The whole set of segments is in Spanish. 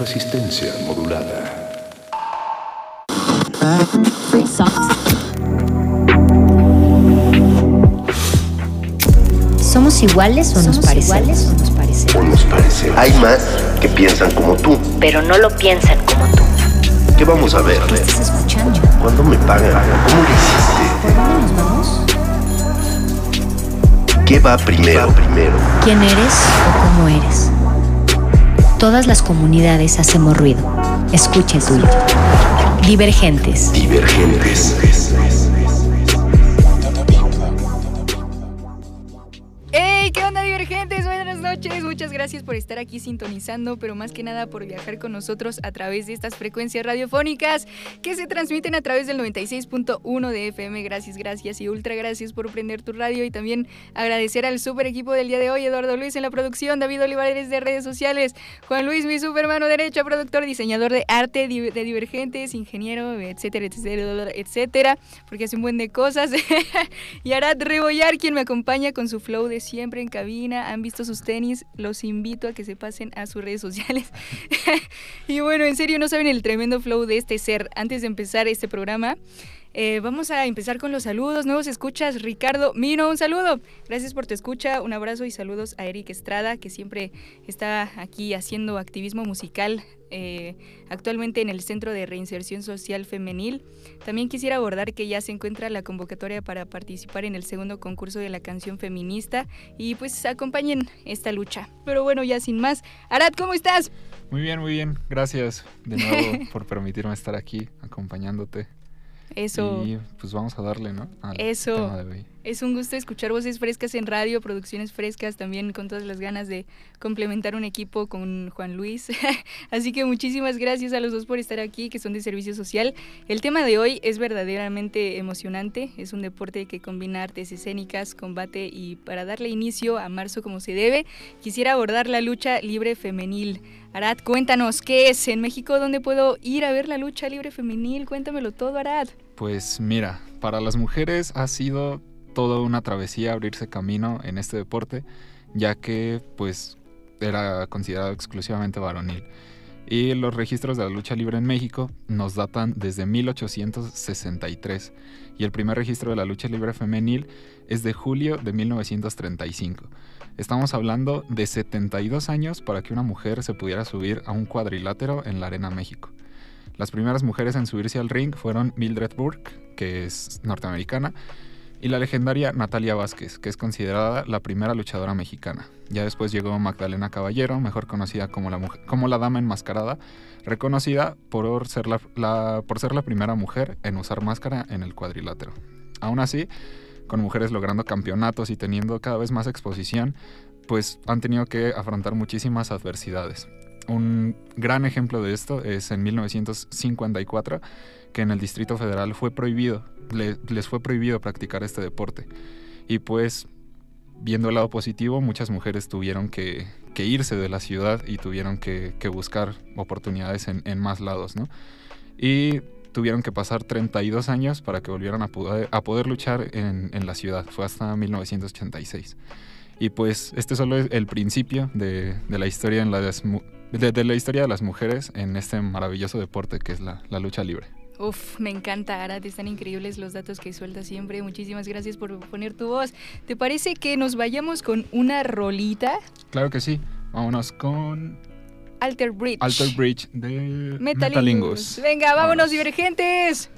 resistencia modulada. ¿Somos iguales o nos parecemos? O nos parece. Hay más que piensan como tú. Pero no lo piensan como tú. ¿Qué vamos a ver? ¿Estás escuchando? ¿Cuándo me pagan? ¿Cómo lo hiciste? ¿Por dónde nos vamos? ¿Qué va primero? primero? ¿Quién eres o cómo eres? Todas las comunidades hacemos ruido. Escucha el. Divergentes. Divergentes. Gracias por estar aquí sintonizando, pero más que nada por viajar con nosotros a través de estas frecuencias radiofónicas que se transmiten a través del 96.1 de FM. Gracias, gracias y ultra gracias por prender tu radio y también agradecer al super equipo del día de hoy, Eduardo Luis en la producción, David Olivares de redes sociales, Juan Luis, mi super mano derecha, productor, diseñador de arte de divergentes, ingeniero, etcétera, etcétera, etcétera, porque hace un buen de cosas. y Arad Rebollar, quien me acompaña con su flow de siempre en cabina. Han visto sus tenis, los invito a que se pasen a sus redes sociales. y bueno, en serio, no saben el tremendo flow de este ser. Antes de empezar este programa, eh, vamos a empezar con los saludos. Nuevos escuchas, Ricardo Mino, un saludo. Gracias por tu escucha, un abrazo y saludos a Eric Estrada, que siempre está aquí haciendo activismo musical. eh, actualmente en el Centro de Reinserción Social Femenil. También quisiera abordar que ya se encuentra la convocatoria para participar en el segundo concurso de la canción feminista y pues acompañen esta lucha. Pero bueno, ya sin más. Arad, ¿cómo estás? Muy bien, muy bien. Gracias de nuevo por permitirme estar aquí acompañándote. Eso. Y pues vamos a darle, ¿no? Al Eso. tema de hoy. Es un gusto escuchar voces frescas en radio, producciones frescas, también con todas las ganas de complementar un equipo con Juan Luis. Así que muchísimas gracias a los dos por estar aquí, que son de servicio social. El tema de hoy es verdaderamente emocionante, es un deporte que combina artes escénicas, combate y para darle inicio a marzo como se debe, quisiera abordar la lucha libre femenil. Arad, cuéntanos, ¿qué es en México? ¿Dónde puedo ir a ver la lucha libre femenil? Cuéntamelo todo, Arad. Pues mira, para las mujeres ha sido toda una travesía abrirse camino en este deporte, ya que pues era considerado exclusivamente varonil. Y los registros de la lucha libre en México nos datan desde 1863 y el primer registro de la lucha libre femenil es de julio de 1935. Estamos hablando de 72 años para que una mujer se pudiera subir a un cuadrilátero en la Arena México. Las primeras mujeres en subirse al ring fueron Mildred Burke, que es norteamericana, y la legendaria Natalia Vázquez, que es considerada la primera luchadora mexicana. Ya después llegó Magdalena Caballero, mejor conocida como la, mujer- como la Dama Enmascarada, reconocida por ser la, por ser la primera mujer en usar máscara en el cuadrilátero. Aún así, con mujeres logrando campeonatos y teniendo cada vez más exposición, pues han tenido que afrontar muchísimas adversidades. Un gran ejemplo de esto es en 1954, que en el Distrito Federal fue prohibido, le- les fue prohibido practicar este deporte. Y pues, viendo el lado positivo, muchas mujeres tuvieron que, irse de la ciudad y tuvieron que, buscar oportunidades en, más lados. Y tuvieron que pasar 32 años para que volvieran a poder, luchar en, la ciudad. Fue hasta 1986. Y pues este solo es el principio de, la historia de, la historia de las mujeres en este maravilloso deporte que es la lucha libre. Uf, me encanta, Arad, están increíbles los datos que sueltas siempre. Muchísimas gracias por poner tu voz. ¿Te parece que nos vayamos con una rolita? Claro que sí. Vámonos con Alter Bridge. Alter Bridge de Metalingus. Metalingus. Venga, vámonos, Vámonos. divergentes.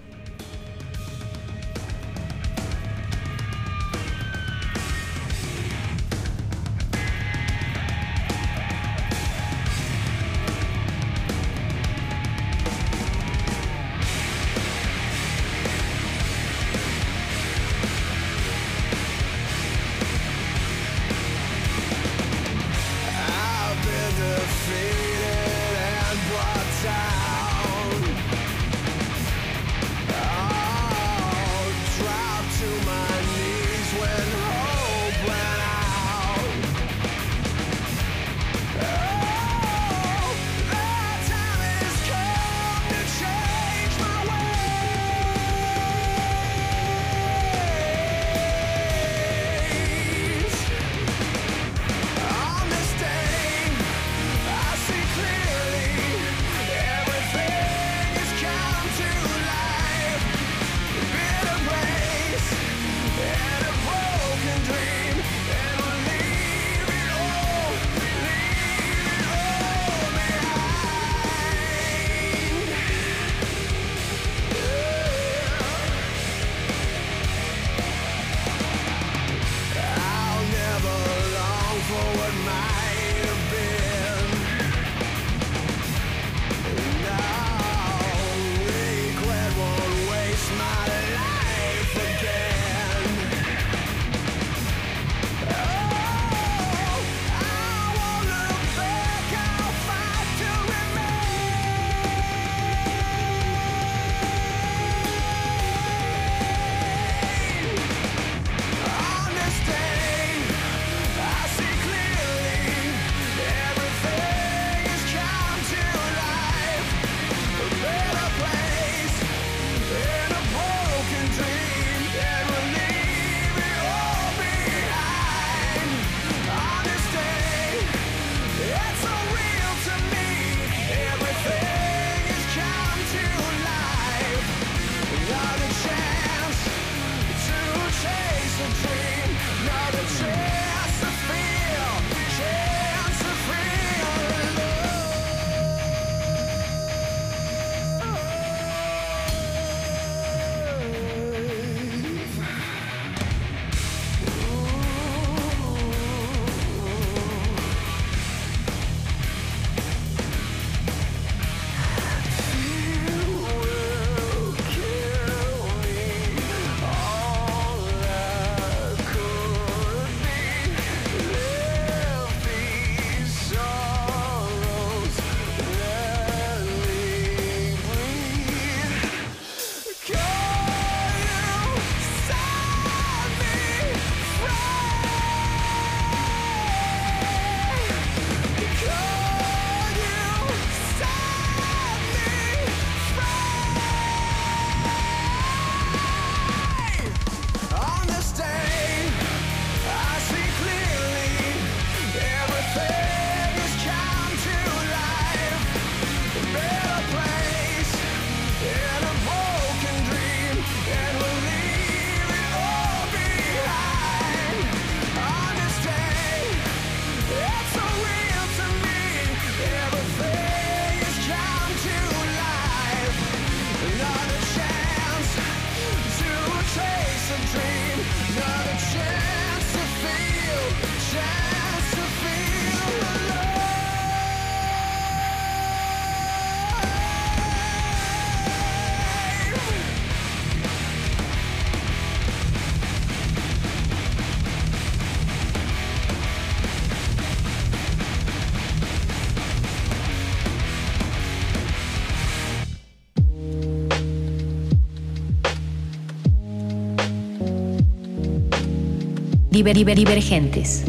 Diver- diver- divergentes.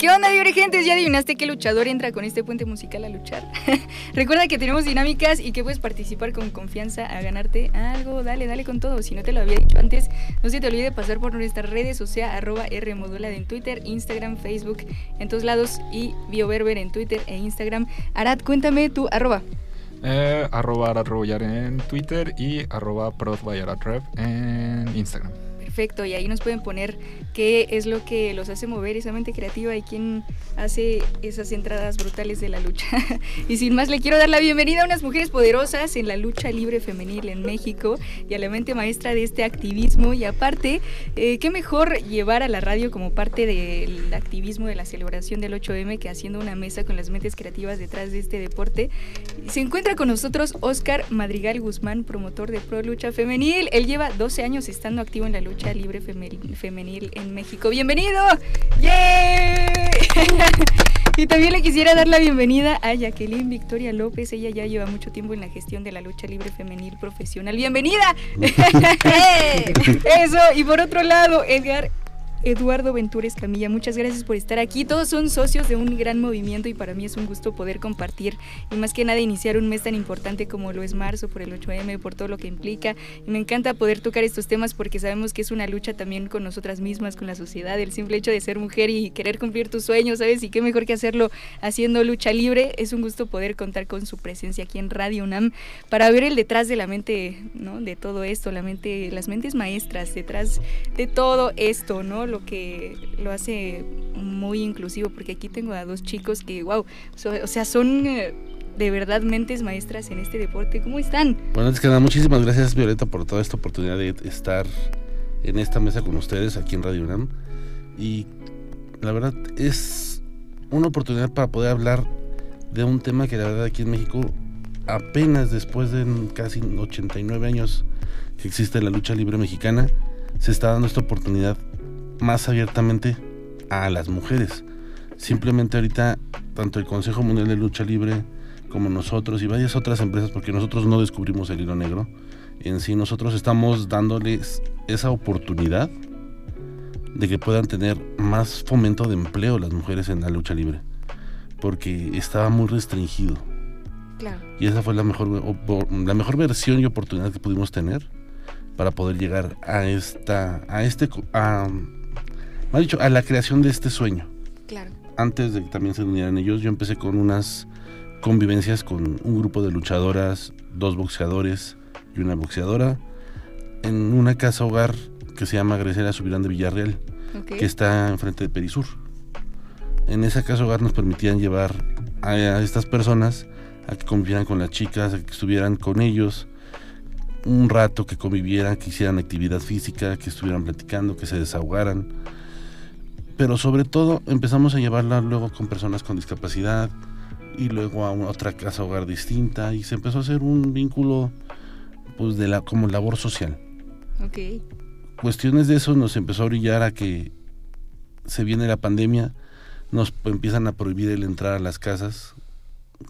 ¿Qué onda, divergentes? ¿Ya adivinaste qué luchador entra con este puente musical a luchar? Recuerda que tenemos dinámicas y que puedes participar con confianza a ganarte algo. Dale, dale con todo. Si no te lo había dicho antes, no se te olvide pasar por nuestras redes, o sea, arroba Rmodulada en Twitter, Instagram, Facebook, en todos lados y BioBerber en Twitter e Instagram. Arad, cuéntame tu arroba. Eh, arroba Aradroyar en Twitter y arroba ProdByAradRev en Instagram. Perfecto, y ahí nos pueden poner qué es lo que los hace mover esa mente creativa y quién hace esas entradas brutales de la lucha. y sin más, le quiero dar la bienvenida a unas mujeres poderosas en la lucha libre femenil en México y a la mente maestra de este activismo. Y aparte, eh, qué mejor llevar a la radio como parte del activismo de la celebración del 8M que haciendo una mesa con las mentes creativas detrás de este deporte. Se encuentra con nosotros Oscar Madrigal Guzmán, promotor de Pro Lucha Femenil. Él lleva 12 años estando activo en la lucha libre femenil, femenil en México. ¡Bienvenido! ¡Yay! y también le quisiera dar la bienvenida a Jacqueline Victoria López. Ella ya lleva mucho tiempo en la gestión de la lucha libre femenil profesional. ¡Bienvenida! Eso, y por otro lado, Edgar Eduardo Ventures Camilla, muchas gracias por estar aquí. Todos son socios de un gran movimiento y para mí es un gusto poder compartir y más que nada iniciar un mes tan importante como lo es marzo por el 8M, por todo lo que implica. Y me encanta poder tocar estos temas porque sabemos que es una lucha también con nosotras mismas, con la sociedad, el simple hecho de ser mujer y querer cumplir tus sueños, ¿sabes? Y qué mejor que hacerlo haciendo lucha libre. Es un gusto poder contar con su presencia aquí en Radio UNAM para ver el detrás de la mente, ¿no? De todo esto, la mente, las mentes maestras detrás de todo esto, ¿no? Lo que lo hace muy inclusivo, porque aquí tengo a dos chicos que, wow, so- o sea, son eh, de verdad mentes maestras en este deporte. ¿Cómo están? Bueno, antes que nada, muchísimas gracias Violeta por toda esta oportunidad de estar en esta mesa con ustedes aquí en Radio UNAM. Y la verdad es una oportunidad para poder hablar de un tema que la verdad aquí en México apenas después de casi 89 años que existe la lucha libre mexicana, se está dando esta oportunidad más abiertamente a las mujeres. Simplemente ahorita, tanto el Consejo Mundial de Lucha Libre como nosotros y varias otras empresas, porque nosotros no descubrimos el hilo negro, en sí nosotros estamos dándoles esa oportunidad de que puedan tener más fomento de empleo las mujeres en la lucha libre, porque estaba muy restringido. Claro. Y esa fue la mejor, la mejor versión y oportunidad que pudimos tener para poder llegar a esta, a este, a, más dicho, a la creación de este sueño. Claro. Antes de que también se unieran ellos, yo empecé con unas convivencias con un grupo de luchadoras, dos boxeadores y una boxeadora, en una casa hogar que se llama Grecia Subirán de Villarreal que está enfrente de Perisur. En esa casa hogar nos permitían llevar a, a estas personas a que convivieran con las chicas, a que estuvieran con ellos un rato, que convivieran, que hicieran actividad física, que estuvieran platicando, que se desahogaran. Pero sobre todo empezamos a llevarla luego con personas con discapacidad y luego a una- otra casa hogar distinta y se empezó a hacer un vínculo pues de la como labor social Ok. cuestiones de eso nos empezó a brillar a que se viene la pandemia, nos empiezan a prohibir el entrar a las casas,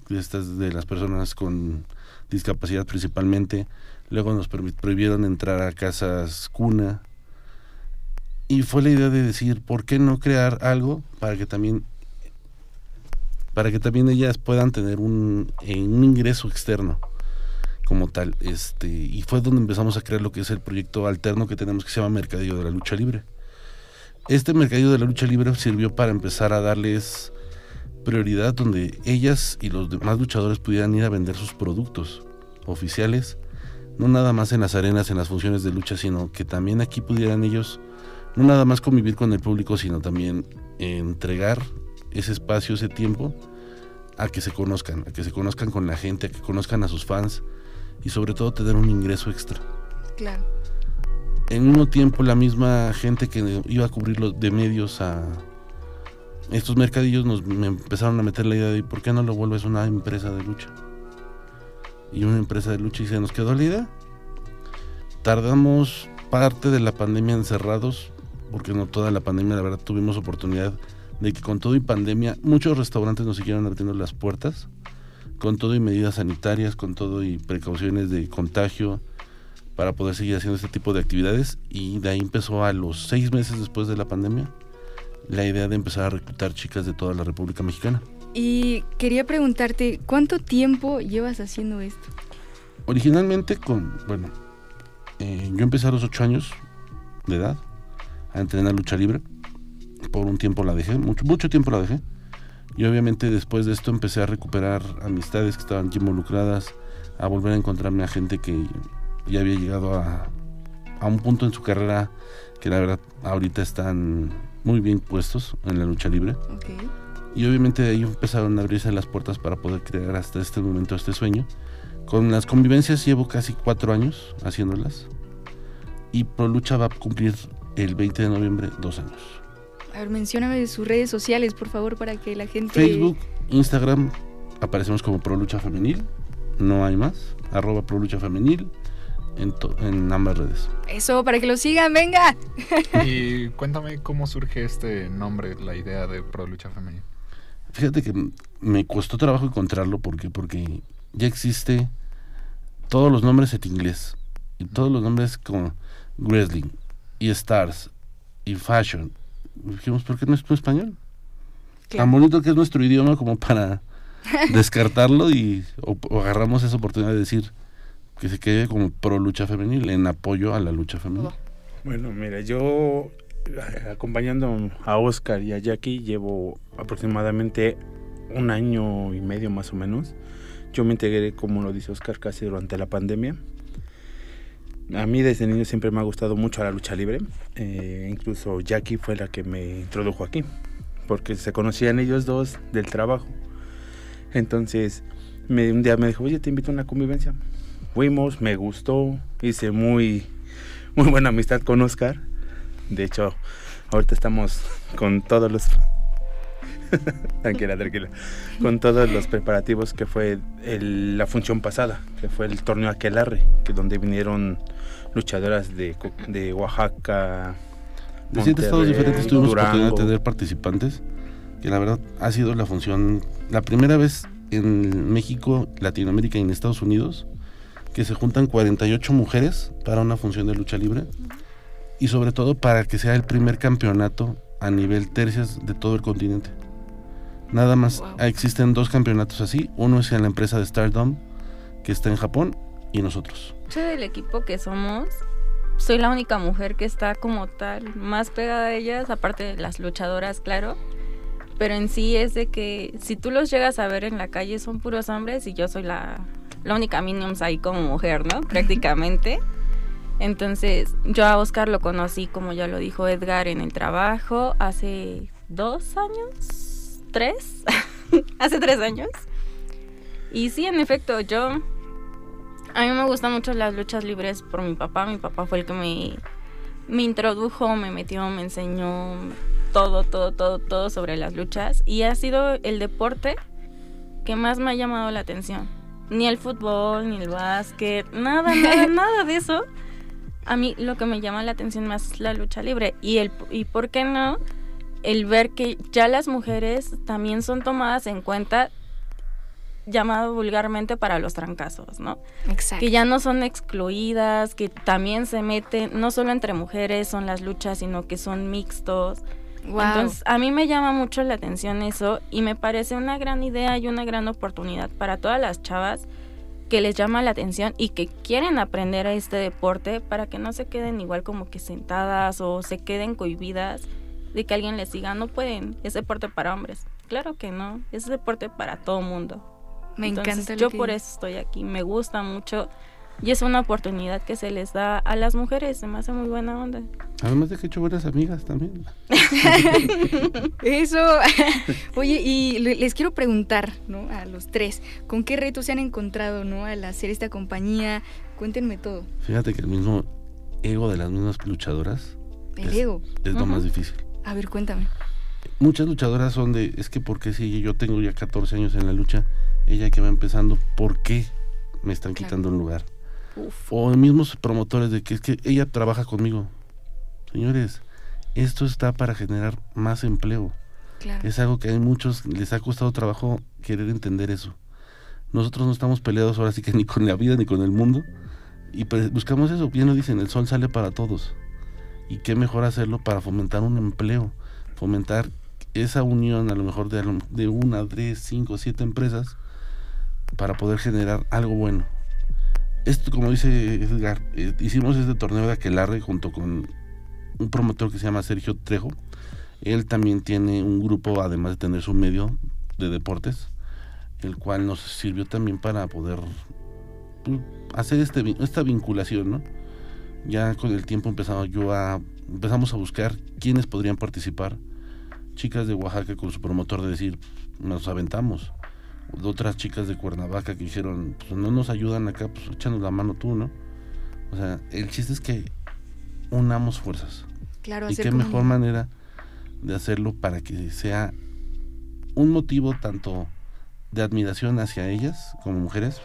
de estas de las personas con discapacidad principalmente, luego nos prohibieron entrar a casas cuna, y fue la idea de decir, ¿por qué no crear algo para que también para que también ellas puedan tener un, eh, un ingreso externo? como tal. Este, y fue donde empezamos a crear lo que es el proyecto alterno que tenemos que se llama Mercadillo de la Lucha Libre. Este Mercadillo de la Lucha Libre sirvió para empezar a darles prioridad donde ellas y los demás luchadores pudieran ir a vender sus productos oficiales, no nada más en las arenas, en las funciones de lucha, sino que también aquí pudieran ellos no nada más convivir con el público, sino también entregar ese espacio, ese tiempo a que se conozcan, a que se conozcan con la gente, a que conozcan a sus fans y sobre todo tener un ingreso extra. Claro. En un mismo tiempo la misma gente que iba a cubrir los de medios a estos mercadillos nos me empezaron a meter la idea de ¿por qué no lo vuelves una empresa de lucha? Y una empresa de lucha y se nos quedó la idea. Tardamos parte de la pandemia encerrados, porque no toda la pandemia, la verdad tuvimos oportunidad de que con todo y pandemia muchos restaurantes nos siguieron abriendo las puertas, con todo y medidas sanitarias, con todo y precauciones de contagio para poder seguir haciendo este tipo de actividades y de ahí empezó a los seis meses después de la pandemia la idea de empezar a reclutar chicas de toda la República Mexicana. Y quería preguntarte, ¿cuánto tiempo llevas haciendo esto? Originalmente con, bueno, eh, yo empecé a los ocho años de edad a entrenar lucha libre. Por un tiempo la dejé, mucho, mucho tiempo la dejé. Y obviamente después de esto empecé a recuperar amistades que estaban involucradas, a volver a encontrarme a gente que ya había llegado a, a un punto en su carrera que la verdad ahorita están muy bien puestos en la lucha libre. Ok. Y obviamente de ahí empezaron a abrirse las puertas para poder crear hasta este momento este sueño. Con las convivencias llevo casi cuatro años haciéndolas. Y Pro Lucha va a cumplir el 20 de noviembre dos años. A ver, mencióname sus redes sociales, por favor, para que la gente... Facebook, Instagram, aparecemos como Pro Lucha Femenil. No hay más. Arroba Pro Lucha Femenil en, to- en ambas redes. Eso, para que lo sigan, venga. Y cuéntame cómo surge este nombre, la idea de Pro Lucha Femenil. Fíjate que me costó trabajo encontrarlo porque porque ya existe todos los nombres en inglés y todos los nombres como wrestling y stars y fashion. Dijimos, ¿por qué no es en español? Tan bonito que es nuestro idioma como para descartarlo y o, o agarramos esa oportunidad de decir que se quede como pro lucha femenil en apoyo a la lucha femenil. Bueno, mira, yo eh, acompañando a Oscar y a Jackie llevo aproximadamente un año y medio más o menos. Yo me integré, como lo dice Oscar, casi durante la pandemia. A mí desde niño siempre me ha gustado mucho la lucha libre. Eh, incluso Jackie fue la que me introdujo aquí, porque se conocían ellos dos del trabajo. Entonces, un día me dijo, oye, te invito a una convivencia. Fuimos, me gustó, hice muy, muy buena amistad con Oscar. De hecho, ahorita estamos con todos los... tranquila, tranquila. Con todos los preparativos que fue el- la función pasada, que fue el torneo Aquelarre, que donde vinieron luchadoras de, de Oaxaca. De siete estados diferentes tuvimos la oportunidad de Durango. tener participantes, que la verdad ha sido la función, la primera vez en México, Latinoamérica y en Estados Unidos, que se juntan 48 mujeres para una función de lucha libre y sobre todo para que sea el primer campeonato a nivel tercias de todo el continente. Nada más Wow. existen dos campeonatos así, uno es en la empresa de Stardom, que está en Japón, y nosotros. Yo del equipo que somos, soy la única mujer que está como tal más pegada a ellas, aparte de las luchadoras, claro. Pero en sí es de que si tú los llegas a ver en la calle son puros hombres y yo soy la, la única Minions ahí como mujer, ¿no? Prácticamente. Entonces yo a Oscar lo conocí, como ya lo dijo Edgar, en el trabajo hace dos años, tres, hace tres años. Y sí, en efecto, yo a mí me gustan mucho las luchas libres por mi papá. Mi papá fue el que me, me introdujo, me metió, me enseñó todo, todo, todo, todo sobre las luchas. Y ha sido el deporte que más me ha llamado la atención. Ni el fútbol, ni el básquet, nada, nada, nada de eso. A mí lo que me llama la atención más es la lucha libre. Y, el, y por qué no, el ver que ya las mujeres también son tomadas en cuenta llamado vulgarmente para los trancazos, ¿no? Exacto. Que ya no son excluidas, que también se meten, no solo entre mujeres son las luchas, sino que son mixtos. Wow. Entonces, a mí me llama mucho la atención eso y me parece una gran idea y una gran oportunidad para todas las chavas que les llama la atención y que quieren aprender a este deporte para que no se queden igual como que sentadas o se queden cohibidas de que alguien les diga, no pueden, es deporte para hombres. Claro que no, es deporte para todo mundo. Me Entonces, encanta lo yo que por eso estoy aquí, me gusta mucho y es una oportunidad que se les da a las mujeres, se me hace muy buena onda. Además de que he hecho buenas amigas también. Eso. Oye, y le- les quiero preguntar, ¿no? A los tres, ¿con qué retos se han encontrado, ¿no? Al hacer esta compañía. Cuéntenme todo. Fíjate que el mismo ego de las mismas luchadoras El Es- ego. es lo más difícil. A ver, cuéntame. Muchas luchadoras son de, es que porque si yo tengo ya 14 años en la lucha, ella que va empezando, ¿por qué me están Claro. quitando un lugar? Uf. O mismos promotores de que es que ella trabaja conmigo. Señores, esto está para generar más empleo. Claro. Es algo que a muchos les ha costado trabajo querer entender eso. nosotros no estamos peleados ahora sí que ni con la vida ni con el mundo. Y pues buscamos eso, bien lo dicen, el sol sale para todos. Y qué mejor hacerlo para fomentar un empleo, fomentar esa unión a lo mejor de, de una, tres, cinco, siete empresas para poder generar algo bueno. Esto, como dice Edgar, eh, hicimos este torneo de Aquelarre junto con un promotor que se llama Sergio Trejo. Él también tiene un grupo, además de tener su medio de deportes, el cual nos sirvió también para poder pues, hacer este, esta vinculación, ¿no? Ya con el tiempo empezaba yo a, empezamos a buscar quiénes podrían participar. Chicas de Oaxaca con su promotor de decir, nos aventamos. Otras chicas de Cuernavaca que dijeron, pues no nos ayudan acá, pues échanos la mano tú, ¿no? O sea, el chiste es que unamos fuerzas. Claro, Y qué mejor manera de hacerlo para que sea un motivo tanto de admiración hacia ellas como mujeres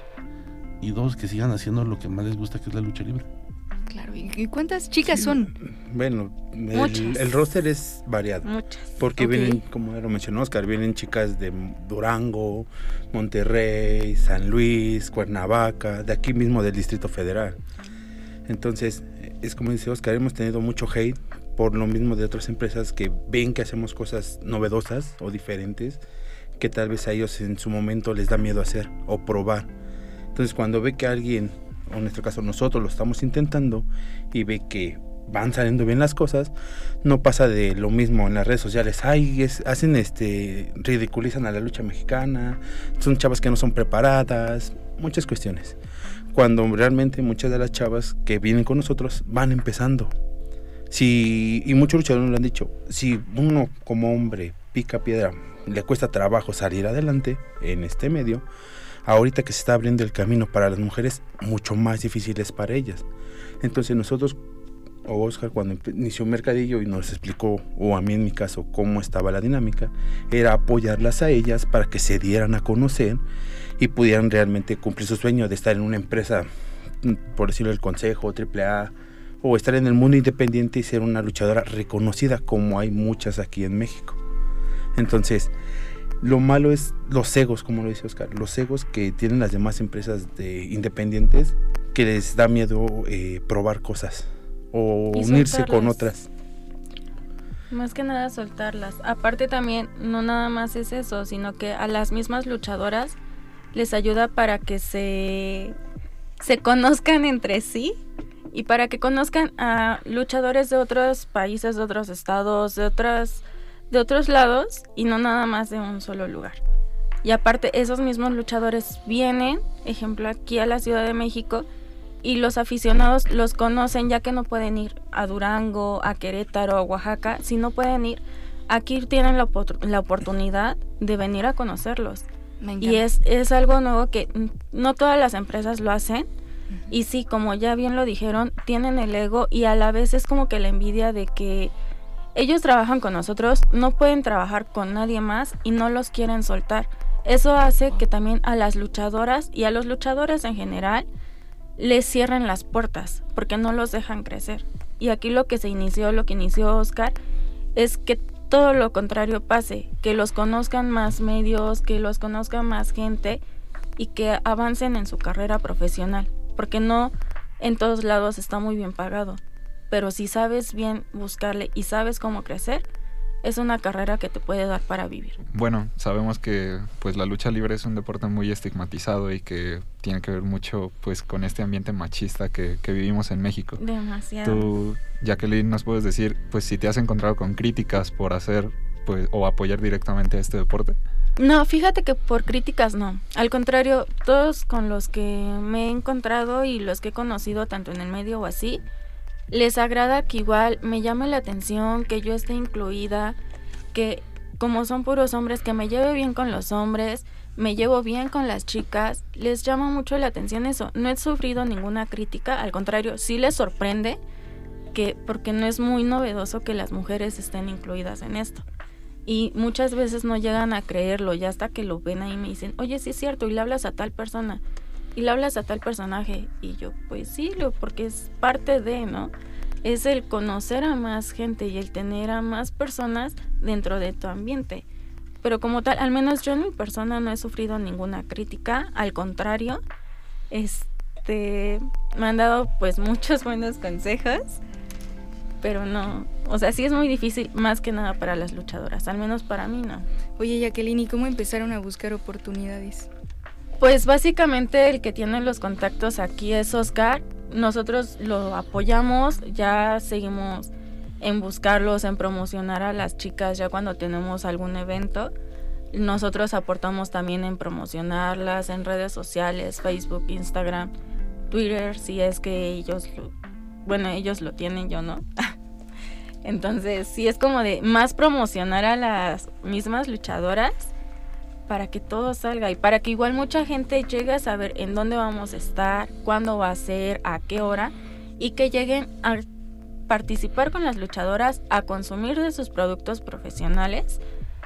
y dos, que sigan haciendo lo que más les gusta que es la lucha libre. Claro, ¿y cuántas chicas son? Bueno, el, el roster es variado. Muchas. Porque vienen, como ya lo mencionó Oscar, vienen chicas de Durango, Monterrey, San Luis, Cuernavaca, de aquí mismo del Distrito Federal. Entonces, es como dice Oscar, hemos tenido mucho hate por lo mismo de otras empresas que ven que hacemos cosas novedosas o diferentes que tal vez a ellos en su momento les da miedo hacer o probar. Entonces, cuando ve que alguien, en nuestro caso nosotros lo estamos intentando y ve que van saliendo bien las cosas, no pasa de lo mismo en las redes sociales. Ay, es- hacen este, ridiculizan a la lucha mexicana, son chavas que no son preparadas, muchas cuestiones. Cuando realmente muchas de las chavas que vienen con nosotros van empezando. Si, y muchos luchadores lo han dicho, si uno como hombre pica piedra, le cuesta trabajo salir adelante en este medio, ahorita que se está abriendo el camino para las mujeres, mucho más difícil es para ellas. Entonces nosotros o Oscar cuando inició Mercadillo y nos explicó, o a mí en mi caso, cómo estaba la dinámica, era apoyarlas a ellas para que se dieran a conocer y pudieran realmente cumplir su sueño de estar en una empresa, por decirlo el Consejo, AAA, o estar en el mundo independiente y ser una luchadora reconocida como hay muchas aquí en México. Entonces, lo malo es los egos, como lo dice Oscar, los egos que tienen las demás empresas de independientes que les da miedo eh, probar cosas o Y unirse con otras. Más que nada soltarlas. Aparte también, no nada más es eso, sino que a las mismas luchadoras les ayuda para que se, se conozcan entre sí y para que conozcan a luchadores de otros países, de otros estados, de otras de otros lados y no nada más de un solo lugar. Y aparte esos mismos luchadores vienen, ejemplo aquí a la Ciudad de México y los aficionados los conocen ya que no pueden ir a Durango, a Querétaro, a Oaxaca, si no pueden ir, aquí tienen la, la oportunidad de venir a conocerlos. Y es, es algo nuevo que no todas las empresas lo hacen. Y sí, como ya bien lo dijeron, tienen el ego y a la vez es como que la envidia de que ellos trabajan con nosotros, no pueden trabajar con nadie más y no los quieren soltar. Eso hace que también a las luchadoras y a los luchadores en general les cierren las puertas porque no los dejan crecer. Y aquí lo que se inició, lo que inició Oscar, es que todo lo contrario pase, que los conozcan más medios, que los conozca más gente y que avancen en su carrera profesional, porque no en todos lados está muy bien pagado, pero si sabes bien buscarle y sabes cómo crecer, es una carrera que te puede dar para vivir. Bueno, sabemos que pues la lucha libre es un deporte muy estigmatizado y que tiene que ver mucho pues con este ambiente machista que, que vivimos en México. Demasiado. Tú, Jacqueline, nos puedes decir pues si te has encontrado con críticas por hacer pues o apoyar directamente a este deporte. No, fíjate que por críticas no. Al contrario, todos con los que me he encontrado y los que he conocido tanto en el medio o así, les agrada que igual me llame la atención, que yo esté incluida, que como son puros hombres, que me lleve bien con los hombres, me llevo bien con las chicas, les llama mucho la atención eso. No he sufrido ninguna crítica, al contrario, sí les sorprende que porque no es muy novedoso que las mujeres estén incluidas en esto. Y muchas veces no llegan a creerlo, ya hasta que lo ven ahí me dicen, oye, sí es cierto, y le hablas a tal persona, y le hablas a tal personaje. Y yo, pues sí, lo, porque es parte de, ¿no? Es el conocer a más gente y el tener a más personas dentro de tu ambiente. pero como tal, al menos yo en mi persona no he sufrido ninguna crítica, al contrario, este, me han dado pues muchos buenos consejos, pero no, o sea, sí es muy difícil, más que nada para las luchadoras, al menos para mí no. Oye, Jacqueline, ¿y cómo empezaron a buscar oportunidades? Pues básicamente el que tiene los contactos aquí es Oscar. Nosotros lo apoyamos, ya seguimos en buscarlos, en promocionar a las chicas ya cuando tenemos algún evento. Nosotros aportamos también en promocionarlas en redes sociales, Facebook, Instagram, Twitter, si es que ellos lo, bueno, ellos lo tienen, yo no. Entonces, sí es como de más promocionar a las mismas luchadoras para que todo salga y para que igual mucha gente llegue a saber en dónde vamos a estar, cuándo va a ser, a qué hora y que lleguen a participar con las luchadoras, a consumir de sus productos profesionales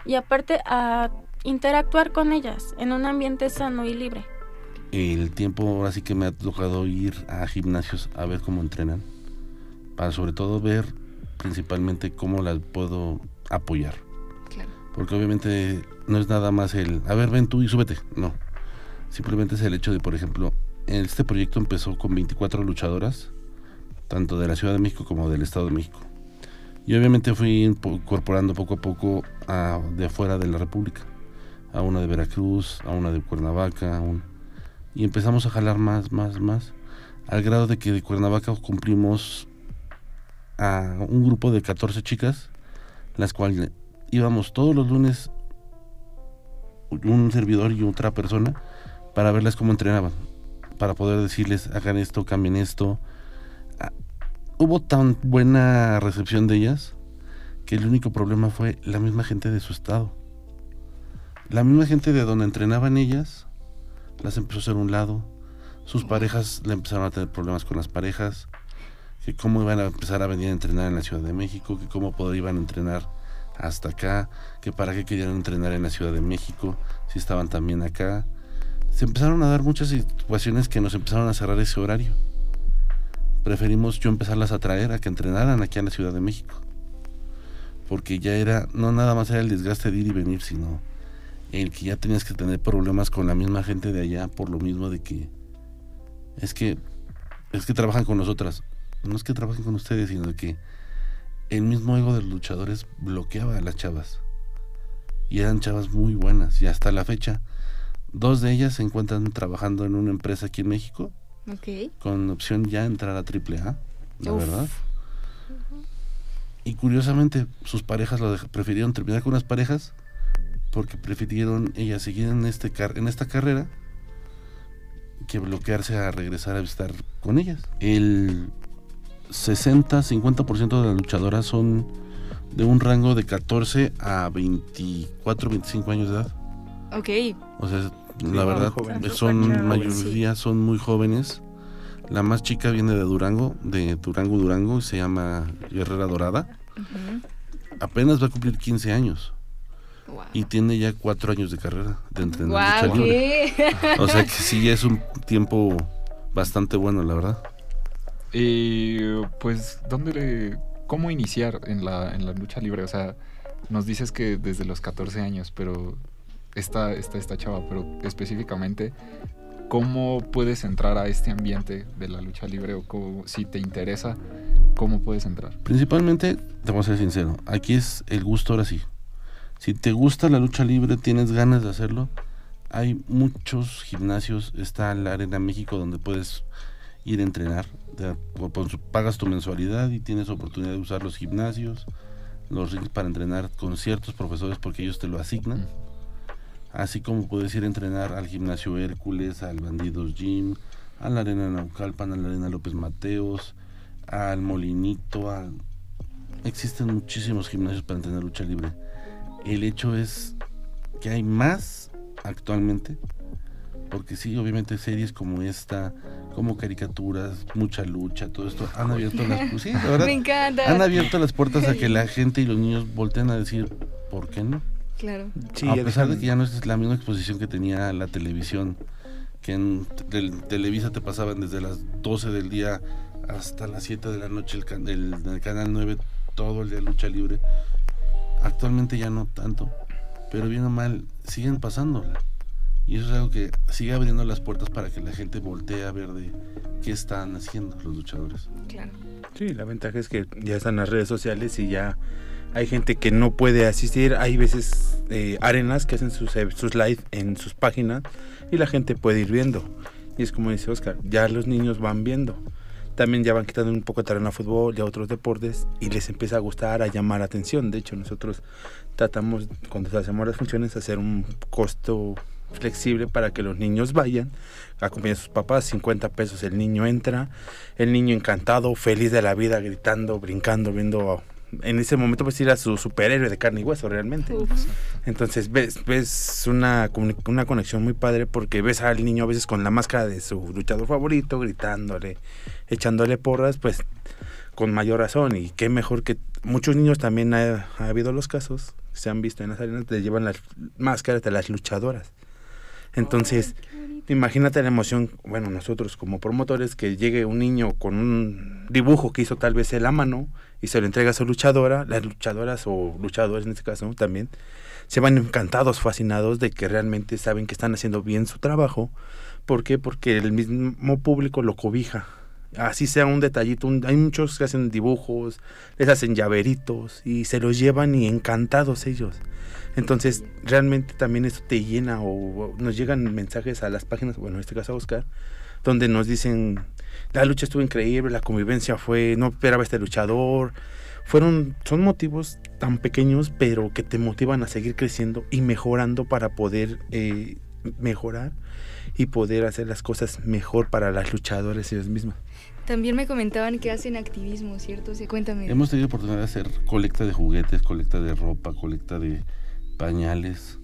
y aparte a interactuar con ellas en un ambiente sano y libre. El tiempo ahora sí que me ha tocado ir a gimnasios a ver cómo entrenan, para sobre todo ver principalmente cómo las puedo apoyar. Porque obviamente no es nada más el, a ver, ven tú y súbete, no. Simplemente es el hecho de, por ejemplo, este proyecto empezó con 24 luchadoras, tanto de la Ciudad de México como del Estado de México. Y obviamente fui incorporando poco a poco a, de afuera de la República, a una de Veracruz, a una de Cuernavaca, a y empezamos a jalar más, más, más, al grado de que de Cuernavaca cumplimos a un grupo de 14 chicas, las cuales íbamos todos los lunes un servidor y otra persona para verlas cómo entrenaban, para poder decirles hagan esto, cambien esto. Ah, hubo tan buena recepción de ellas que el único problema fue la misma gente de su estado. La misma gente de donde entrenaban ellas las empezó a hacer un lado. Sus parejas le empezaron a tener problemas con las parejas. Que cómo iban a empezar a venir a entrenar en la Ciudad de México, que cómo podrían entrenar hasta acá, que para qué querían entrenar en la Ciudad de México, si estaban también acá. Se empezaron a dar muchas situaciones que nos empezaron a cerrar ese horario. Preferimos yo empezarlas a traer a que entrenaran aquí en la Ciudad de México. Porque ya era, no nada más era el desgaste de ir y venir, sino el que ya tenías que tener problemas con la misma gente de allá por lo mismo de que es que es que trabajan con nosotras. No es que trabajen con ustedes, sino que el mismo ego de los luchadores bloqueaba a las chavas. Y eran chavas muy buenas. Y hasta la fecha, dos de ellas se encuentran trabajando en una empresa aquí en México. Ok. Con opción ya entrar a AAA, la Uf. verdad. Y curiosamente, sus parejas lo prefirieron terminar con unas parejas porque prefirieron ellas seguir en, este car- en esta carrera que bloquearse a regresar a estar con ellas. El 60-50% de las luchadoras son de un rango de 14 a 24, 25 años de edad. Ok. O sea, la verdad, jóvenes. son mayoría son muy jóvenes. La más chica viene de Durango, de Durango, Durango, y se llama Guerrera Dorada. Apenas va a cumplir 15 años Wow. y tiene ya 4 años de carrera de libre. ¿qué? O sea que sí ya es un tiempo bastante bueno, la verdad. Y pues, ¿dónde ¿cómo iniciar en la, en la lucha libre? O sea, nos dices que desde los 14 años, pero está, está esta chava, pero específicamente, ¿cómo puedes entrar a este ambiente de la lucha libre? O si te interesa, ¿cómo puedes entrar? Principalmente, te voy a ser sincero, aquí es el gusto ahora sí. Si te gusta la lucha libre, tienes ganas de hacerlo, hay muchos gimnasios, está la Arena México donde puedes ir a entrenar, o pagas tu mensualidad y tienes oportunidad de usar los gimnasios, los rings para entrenar con ciertos profesores porque ellos te lo asignan. Así como puedes ir a entrenar al gimnasio Hércules, al Bandidos Gym, a la Arena Naucalpan, a la Arena López Mateos, al Molinito, al... existen muchísimos gimnasios para entrenar lucha libre. El hecho es que hay más actualmente, porque sí, obviamente series como esta, como caricaturas, mucha lucha, todo esto, han abierto las sí, la verdad, Me encanta. han abierto las puertas a que la gente y los niños volteen a decir, ¿por qué no? Claro. Sí, a pesar de que ya no es la misma exposición que tenía la televisión, que en tel- Televisa te pasaban desde las 12 del día hasta las 7 de la noche el, can- el- en el canal 9 todo el día lucha libre. Actualmente ya no tanto. pero bien o mal siguen pasándola. Y eso es algo que sigue abriendo las puertas para que la gente voltee a ver de qué están haciendo los luchadores. Claro. Sí, la ventaja es que ya están las redes sociales y ya hay gente que no puede asistir. Hay veces eh, arenas que hacen sus, eh, sus live en sus páginas y la gente puede ir viendo. Y es como dice Oscar, ya los niños van viendo. También ya van quitando un poco de terreno a fútbol y a otros deportes y les empieza a gustar, a llamar la atención. De hecho, nosotros tratamos, cuando hacemos las funciones, hacer un costo flexible para que los niños vayan, acompañen a sus papás, 50 pesos el niño entra, el niño encantado, feliz de la vida, gritando, brincando, viendo en ese momento pues ir a su superhéroe de carne y hueso realmente. Entonces ves, ves una, una conexión muy padre porque ves al niño a veces con la máscara de su luchador favorito, gritándole, echándole porras, pues con mayor razón. Y qué mejor que muchos niños también ha, ha habido los casos, se han visto en las arenas, te llevan las máscaras de las luchadoras. Entonces, imagínate la emoción, bueno, nosotros como promotores, que llegue un niño con un dibujo que hizo tal vez él a mano y se lo entrega a su luchadora, las luchadoras o luchadores en este caso también, se van encantados, fascinados de que realmente saben que están haciendo bien su trabajo. ¿Por qué? Porque el mismo público lo cobija. Así sea un detallito, hay muchos que hacen dibujos, les hacen llaveritos y se los llevan y encantados ellos. Entonces, realmente también eso te llena o, nos llegan mensajes a las páginas, bueno, en este caso a Oscar, donde nos dicen, la lucha estuvo increíble, la convivencia fue, no esperaba este luchador. Fueron, son motivos tan pequeños, pero que te motivan a seguir creciendo y mejorando para poder eh, mejorar y poder hacer las cosas mejor para las luchadoras ellas mismas. También me comentaban que hacen activismo, ¿cierto? Sí, cuéntame. Hemos tenido oportunidad de hacer colecta de juguetes, colecta de ropa, colecta de pañales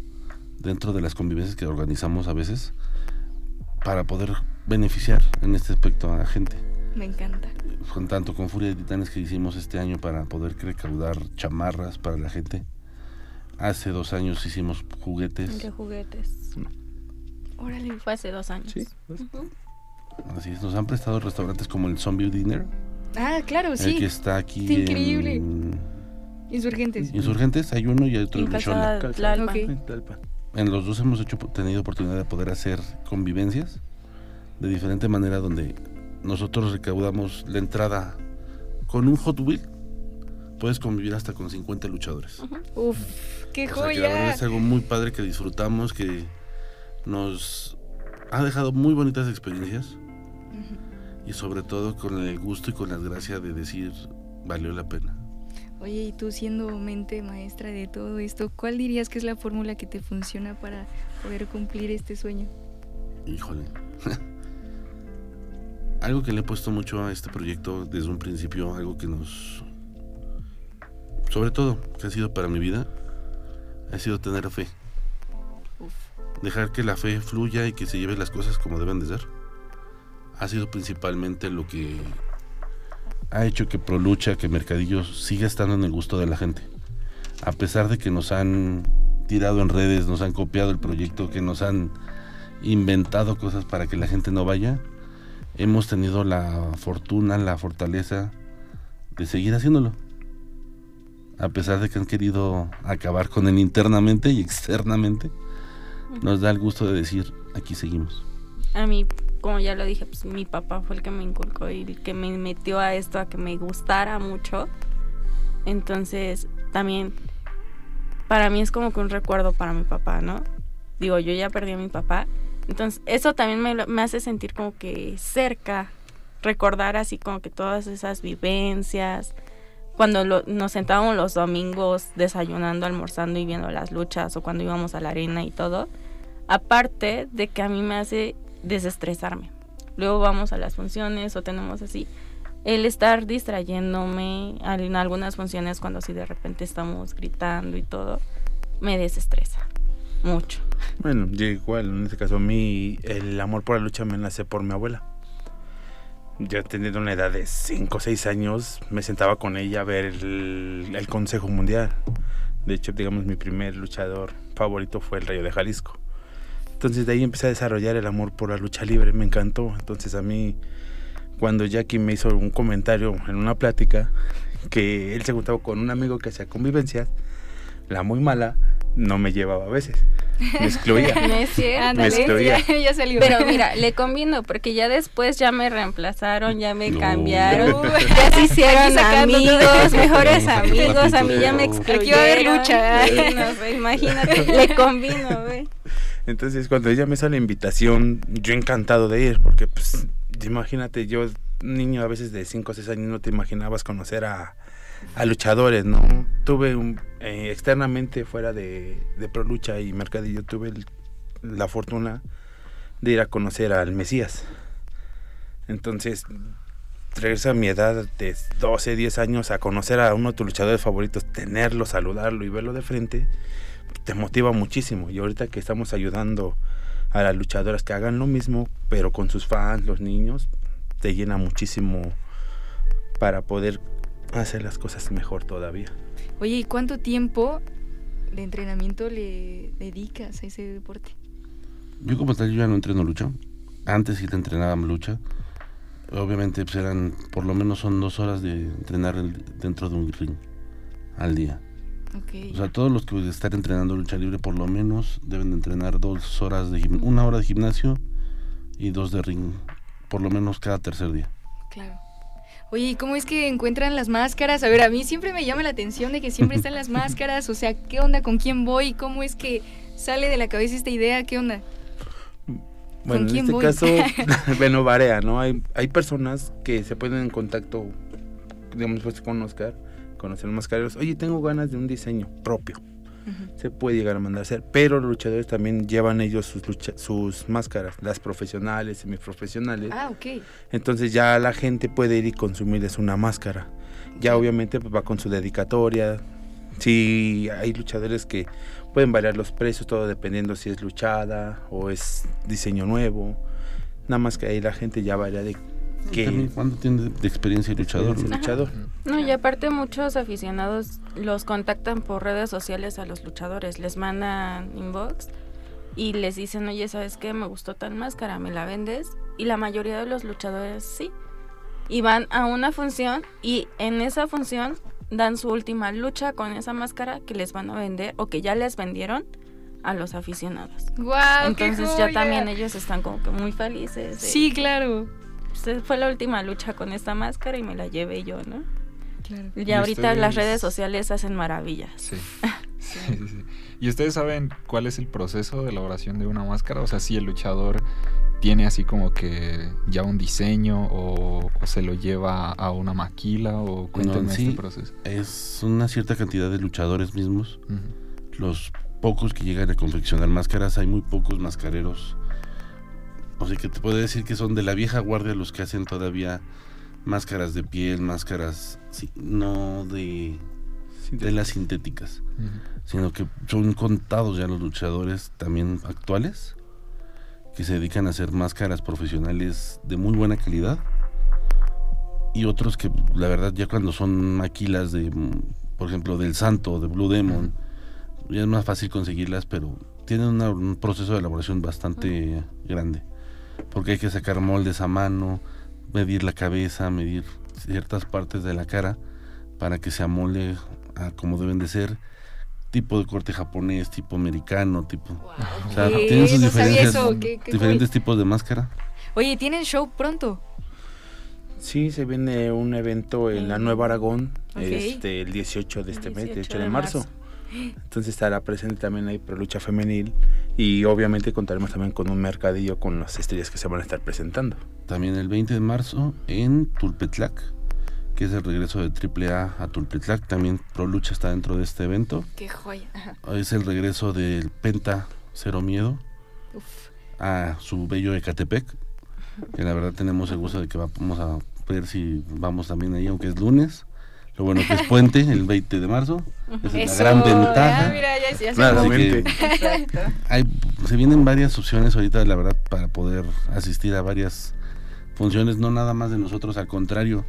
dentro de las convivencias que organizamos a veces para poder beneficiar en este aspecto a la gente. Me encanta. Con tanto con Furia de Titanes que hicimos este año para poder recaudar chamarras para la gente. Hace dos años hicimos juguetes. De juguetes. Órale. Fue hace dos años. Sí. Ujú. Así es, nos han prestado restaurantes como el Zombie Dinner, Ah, claro, el sí. que está aquí Está increíble. en Insurgentes. Insurgentes, hay uno y hay otro En en los dos hemos hecho tenido oportunidad de poder hacer convivencias de diferente manera donde nosotros recaudamos la entrada con un Hot Wheel. Puedes convivir hasta con 50 luchadores. Uf, qué O sea, que la verdad joya. es algo muy padre que disfrutamos, que nos ha dejado muy bonitas experiencias y sobre todo con el gusto y con la gracia de decir valió la pena. Oye, y tú siendo mente maestra de todo esto, ¿cuál dirías que es la fórmula que te funciona para poder cumplir este sueño? Híjole. algo que le he puesto mucho a este proyecto desde un principio, algo que nos... Sobre todo, que ha sido para mi vida, ha sido tener fe. Dejar que la fe fluya y que se lleve las cosas como deben de ser. Ha sido principalmente lo que ha hecho que Prolucha, que Mercadillo siga estando en el gusto de la gente. A pesar de que nos han tirado en redes, nos han copiado el proyecto, que nos han inventado cosas para que la gente no vaya, hemos tenido la fortuna, la fortaleza de seguir haciéndolo. A pesar de que han querido acabar con él internamente y externamente, nos da el gusto de decir, aquí seguimos. A mí, como ya lo dije, pues mi papá fue el que me inculcó y que me metió a esto, a que me gustara mucho. Entonces, también, para mí es como que un recuerdo para mi papá, ¿no? Digo, yo ya perdí a mi papá. Entonces, eso también me, me hace sentir como que cerca, recordar así como que todas esas vivencias. Cuando nos sentábamos los domingos desayunando, almorzando y viendo las luchas, o cuando íbamos a la arena y todo. Aparte de que a mí me hace desestresarme. Luego vamos a las funciones o tenemos así. El estar distrayéndome en algunas funciones cuando así de repente estamos gritando y todo, me desestresa mucho. Bueno, yo igual, en este caso a mí el amor por la lucha me nace por mi abuela. Yo teniendo una edad de 5 o 6 años, me sentaba con ella a ver el, el Consejo Mundial. De hecho, digamos, mi primer luchador favorito fue el Rayo de Jalisco. Entonces de ahí empecé a desarrollar el amor por la lucha libre, me encantó. Entonces a mí, cuando Jackie me hizo un comentario en una plática, que él se juntaba con un amigo que hacía convivencias, la muy mala, no me llevaba a veces. Me excluía. No es cierto. Ándale, excluía. ya, ya salió. Pero mira, le combino porque ya después ya me reemplazaron, ya me No. cambiaron, ya se hicieron amigos, todo. mejores amigos, a mí ya me Aquí excluyeron. va a haber lucha. No sé, imagínate, le combino, güey. Entonces, cuando ella me hizo la invitación, yo encantado de ir, porque, pues, imagínate, yo, niño a veces de 5 o 6 años, no te imaginabas conocer a, a luchadores, ¿no? Tuve eh, externamente, fuera de, de Pro Lucha y Mercadillo, tuve la fortuna de ir a conocer al Mesías. Entonces, regresar a mi edad de 12, 10 años a conocer a uno de tus luchadores favoritos, tenerlo, saludarlo y verlo de frente, te motiva muchísimo. Y ahorita que estamos ayudando a las luchadoras que hagan lo mismo, pero con sus fans, los niños, te llena muchísimo para poder hacer las cosas mejor todavía. Oye, ¿y cuánto tiempo de entrenamiento le dedicas a ese deporte? Yo como tal, yo ya no entreno lucha. Antes sí te entrenaba lucha. Obviamente pues eran, por lo menos son dos horas de entrenar dentro de un ring al día. O sea, todos los que están entrenando lucha libre por lo menos deben de entrenar dos horas de gim- una hora de gimnasio y dos de ring, por lo menos cada tercer día. Claro. Oye, ¿y cómo es que encuentran las máscaras? A ver, a mí siempre me llama la atención de que siempre están las máscaras. O sea, ¿qué onda? ¿Con quién voy? ¿Cómo es que sale de la cabeza esta idea? ¿Qué onda? Bueno, en quién este voy? caso, bueno, varía, ¿no? Hay, hay personas que se ponen en contacto, digamos, pues con Oscar, conocen los. Oye, tengo ganas de un diseño propio. Ujú. Se puede llegar a mandar a hacer, pero los luchadores también llevan ellos sus, lucha- sus máscaras, las profesionales, semiprofesionales. Ah, ok. Entonces ya la gente puede ir y consumirles una máscara. Ya obviamente pues, va con su dedicatoria. Sí, hay luchadores que pueden variar los precios, todo dependiendo si es luchada o es diseño nuevo. Nada más que ahí la gente ya varía de También, qué ¿Cuánto tiene de experiencia luchador? el luchador. No, y aparte muchos aficionados los contactan por redes sociales a los luchadores, les mandan inbox y les dicen, oye, ¿sabes qué? Me gustó tal máscara, ¿me la vendes? Y la mayoría de los luchadores sí. Y van a una función y en esa función dan su última lucha con esa máscara que les van a vender o que ya les vendieron a los aficionados. ¡Guau! Entonces ya también ellos están como que muy felices. Sí, claro. "Pues, fue la última lucha con esta máscara y me la llevé yo, ¿no? Claro. Ya ¿Y ahorita las redes sociales hacen maravillas. Sí. Sí, sí, sí. ¿Y ustedes saben cuál es el proceso de elaboración de una máscara? O sea, si el luchador tiene así como que ya un diseño o, o se lo lleva a una maquila o cuéntenme sí. este proceso. Es una cierta cantidad de luchadores mismos. Los pocos que llegan a confeccionar máscaras, hay muy pocos mascareros. O sea que te puedo decir que son de la vieja guardia los que hacen todavía máscaras de piel, máscaras sí, no de, de las sintéticas, sino que son contados ya los luchadores también actuales que se dedican a hacer máscaras profesionales de muy buena calidad y otros que la verdad ya cuando son maquilas de por ejemplo del Santo de Blue Demon ya es más fácil conseguirlas pero tienen una- un proceso de elaboración bastante grande porque hay que sacar moldes a mano medir la cabeza medir ciertas partes de la cara para que se amole a como deben de ser tipo de corte japonés tipo americano tipo o sea, ¿Qué? tienen sus No sabía diferencias eso, qué- qué diferentes cool. tipos de máscara Oye, ¿tienen show pronto? Sí, se viene un evento en la Nueva Aragón este, el 18 de este mes, 18 18 de de marzo. marzo. Entonces estará presente también ahí Pro Lucha Femenil y obviamente contaremos también con un mercadillo con las estrellas que se van a estar presentando. también el 20 de marzo en Tulpetlac, que es el regreso de AAA a Tulpetlac. También Pro Lucha está dentro de este evento. Qué joya. Es el regreso del Penta Cero Miedo Uf. a su bello Ecatepec. Que la verdad tenemos el gusto de que vamos a ver si vamos también ahí, aunque es lunes. Lo bueno que es puente, el 20 de marzo. Esa es Eso, la gran ya, ventaja. mira, ya, ya Claro, que hay, se vienen varias opciones ahorita, la verdad, para poder asistir a varias funciones, no nada más de nosotros, al contrario,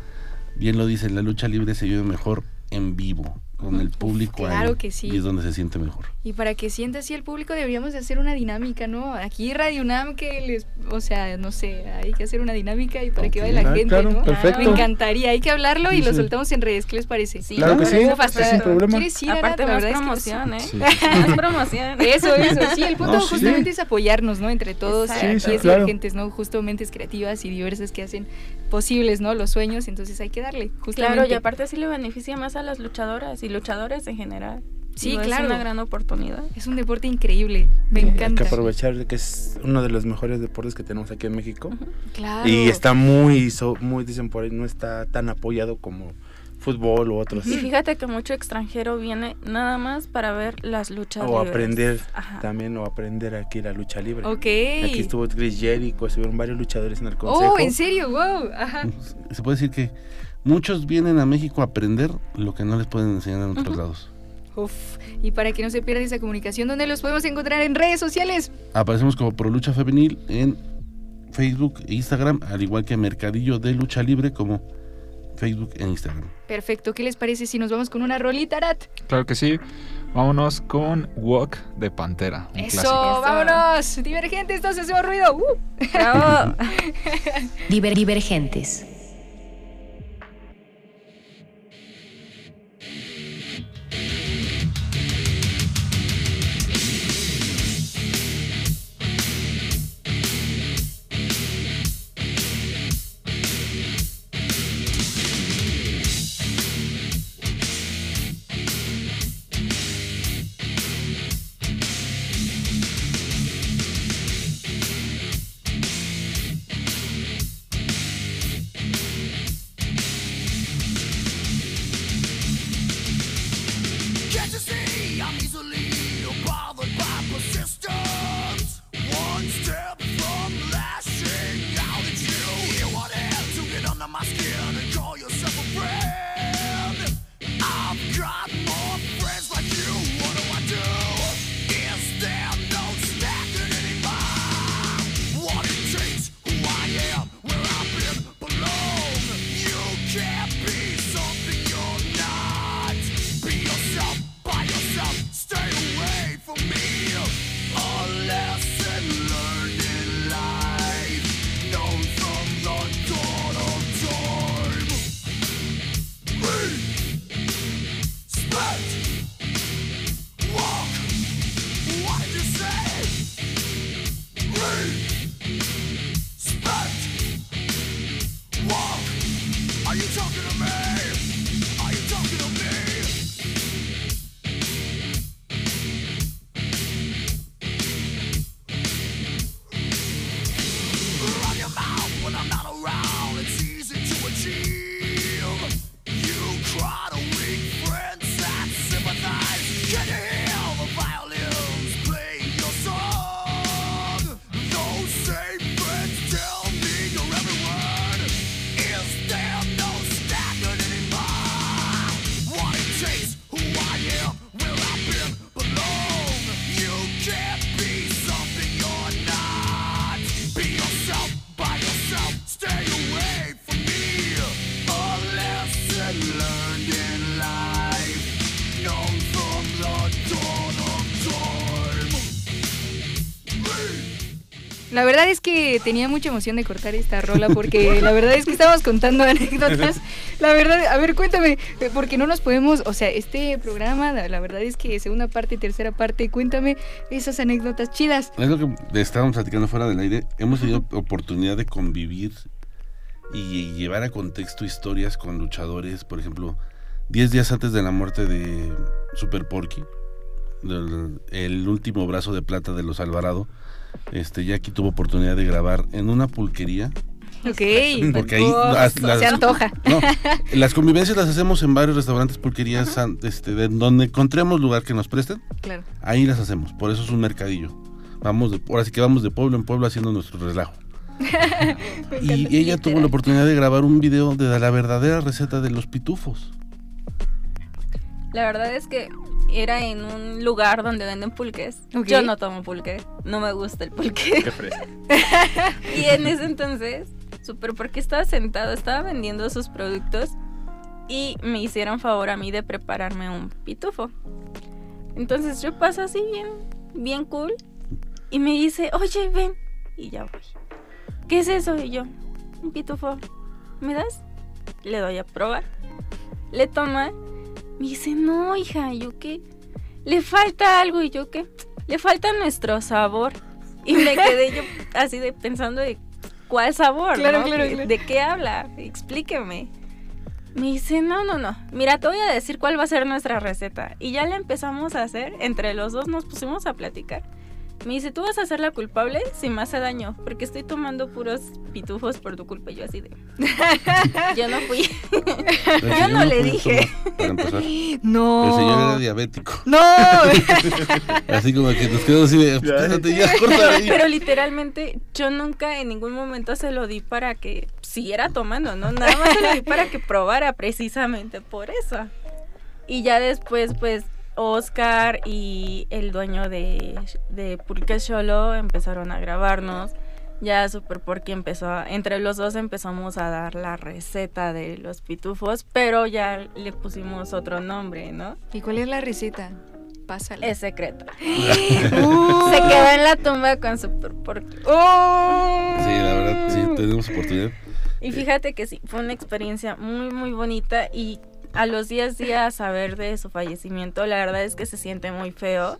bien lo dicen, la lucha libre se vive mejor en vivo. Con el público ahí, claro que sí. y es donde se siente mejor. Y para que sienta así el público deberíamos de hacer una dinámica, ¿no? Aquí Radio UNAM que les, o sea, no sé, hay que hacer una dinámica y para que vaya la Ah, gente, claro, ¿no? perfecto. Me encantaría, hay que hablarlo y Sí, lo sí. soltamos en redes, ¿qué les parece? Sí, Claro que sí, sin problema. ¿Quieres ir, Aparte más verdad es que promoción, ¿eh? Sí, Más promoción. Eso, eso, sí, el punto No, sí. justamente es apoyarnos, ¿no? Entre todos, aquí Sí, sí, es claro. divergentes, ¿no? Justo mentes creativas y diversas que hacen posibles, ¿no? Los sueños, entonces hay que darle, justamente. Claro, y aparte sí le beneficia más a las luchadoras y luchadores en general. Sí, Digo, claro. Es una gran oportunidad. Es un deporte increíble, me Hay que encanta. aprovechar que es uno de los mejores deportes que tenemos aquí en México. Claro. Y está muy, so- muy, dicen por ahí, no está tan apoyado como fútbol u otros. Y fíjate que mucho extranjero viene nada más para ver las luchas O libres. aprender Ajá. también, o aprender aquí la lucha libre. Ok. Aquí estuvo Chris Jericho, estuvieron varios luchadores en el consejo. Oh, ¿en serio? Wow. Ajá. Se puede decir que muchos vienen a México a aprender lo que no les pueden enseñar en otros lados. Uf. Y para que no se pierda esa comunicación, ¿dónde los podemos encontrar en redes sociales? Aparecemos como Pro Lucha Femenil en Facebook e Instagram, al igual que Mercadillo de Lucha Libre como Facebook e Instagram. Perfecto. ¿Qué les parece si nos vamos con una rolita, Arat? Claro que sí. Vámonos con Walk de Pantera. Un Eso, clásico. vámonos. Divergentes, entonces hacemos ruido. Uh. Bravo. Diver- divergentes. La verdad es que tenía mucha emoción de cortar esta rola porque la verdad es que estábamos contando anécdotas. La verdad, a ver, cuéntame, eh, porque no nos podemos, o sea, este programa, la verdad es que segunda parte y tercera parte, cuéntame esas anécdotas chidas. Es lo que estábamos platicando fuera del aire. Hemos tenido oportunidad de convivir y llevar a contexto historias con luchadores. Por ejemplo, 10 días antes de la muerte de Super Porky, del- el último brazo de plata de los Alvarado, este, Jackie tuvo oportunidad de grabar en una pulquería. Ok, Porque ahí las- las- se antoja. No, las convivencias las hacemos en varios restaurantes, pulquerías, este, de donde encontremos lugar que nos presten. Claro. Ahí las hacemos, por eso es un mercadillo. Vamos de, ahora sí que vamos de pueblo en pueblo haciendo nuestro relajo. y ella tuvo la oportunidad de grabar un video de la verdadera receta de los pitufos. La verdad es que era en un lugar donde venden pulques. Yo no tomo pulque, no me gusta el pulque. Qué fresco. y en ese entonces, súper porque estaba sentado, estaba vendiendo sus productos y me hicieron favor a mí de prepararme un pitufo. Entonces yo paso así bien, bien cool y me dice, oye, ven. Y ya voy. ¿Qué es eso? Y yo, un pitufo. ¿Me das? Le doy a probar. Le toma. Me dice, no, hija. Y yo, ¿qué? Le falta algo. Y yo, ¿qué? Le falta nuestro sabor. Y me quedé yo así de pensando de cuál sabor. Claro, ¿no? claro, ¿De- claro. ¿De qué habla? Explíqueme. Me dice, no, no, no. Mira, te voy a decir cuál va a ser nuestra receta. Y ya la empezamos a hacer. Entre los dos nos pusimos a platicar. Me dice, tú vas a ser la culpable si me hace daño. Porque estoy tomando puros pitufos por tu culpa. Y yo así de... yo no fui. El yo no le dije. tomar, Para empezar. No. El señor era diabético. No. Así como que nos quedamos así de. "Espérate, ya, córtale ahí". Pero literalmente yo nunca en ningún momento se lo di para que siguiera tomando, ¿no? Nada más se lo di para que probara precisamente por eso. Y ya después, pues, Oscar y el dueño de, de Pulque Solo empezaron a grabarnos. Ya Super Porky empezó, a- entre los dos empezamos a dar la receta de los pitufos, pero ya le pusimos otro nombre, ¿no? ¿Y cuál es la receta? Pásala. Es secreto. Uh. Se quedó en la tumba con Super Porky. ¡Oh! Sí, la verdad, sí, tenemos oportunidad. Y fíjate que sí, fue una experiencia muy, muy bonita y a los 10 días saber de su fallecimiento, la verdad es que se siente muy feo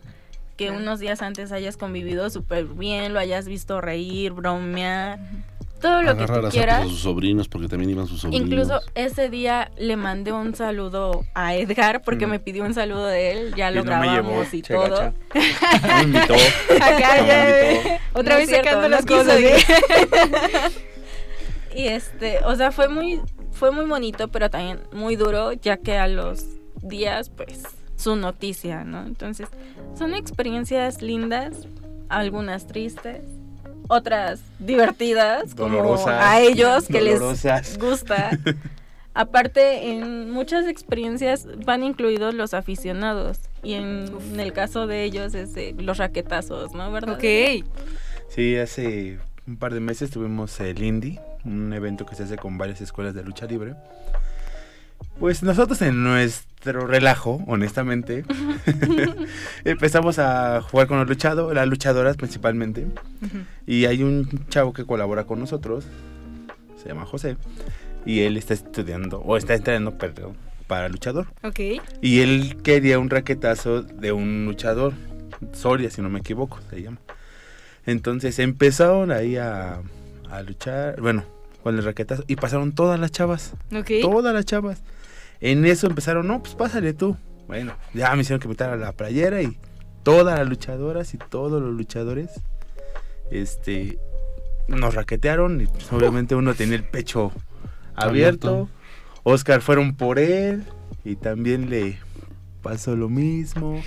que unos días antes hayas convivido súper bien, lo hayas visto reír, bromear, todo lo que tú a quieras. sus sobrinos, porque también iban sus sobrinos. Incluso ese día le mandé un saludo a Edgar porque Mm. me pidió un saludo de él, ya lo Y no me grabamos llevó, y todo. me invitó. Acá No ya. me invitó. Otra No vez cierto, sacando las cosas. ¿eh? Y este, o sea, fue muy, fue muy bonito, pero también muy duro, ya que a los días, pues, su noticia, ¿no? Entonces, son experiencias lindas, algunas tristes, otras divertidas, como Dolorosas. a ellos que Dolorosas. les gusta. Aparte, en muchas experiencias van incluidos los aficionados. Y en, en el caso de ellos es de los raquetazos, ¿no? ¿Verdad? Ok. Sí, hace un par de meses tuvimos el Indie, un evento que se hace con varias escuelas de lucha libre. Pues nosotros en nuestro relajo, honestamente, empezamos a jugar con los luchados, las luchadoras principalmente. Y hay un chavo que colabora con nosotros, se llama José, y él está estudiando, o está entrenando, perdón, para luchador. Ok. Y él quería un raquetazo de un luchador, Soria, si no me equivoco, se llama. Entonces empezaron ahí a, a luchar, bueno, con el raquetazo, y pasaron todas las chavas, Ok. todas las chavas. En eso empezaron, no, pues pásale tú. Bueno, ya me hicieron que meter a la playera y todas las luchadoras y todos los luchadores, este, nos raquetearon y pues, obviamente uno tenía el pecho. Abierto. Oscar fueron por él y también le pasó lo mismo.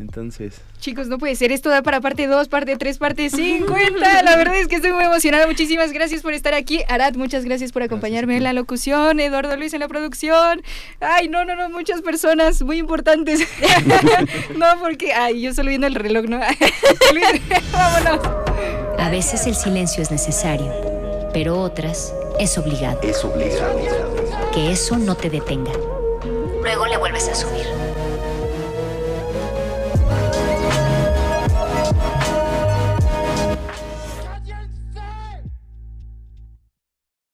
Entonces, Chicos, no puede ser. Esto da para parte 2, parte 3, parte 50. La verdad es que estoy muy emocionada. Muchísimas gracias por estar aquí. Arad, muchas gracias por acompañarme en la locución. Eduardo Luis en la producción. Ay, no, no, no. Muchas personas muy importantes. no, porque. Ay, yo solo viendo el reloj, ¿no? Vámonos. A veces el silencio es necesario, pero otras es obligado. Es obligado. Que eso no te detenga. Luego le vuelves a subir.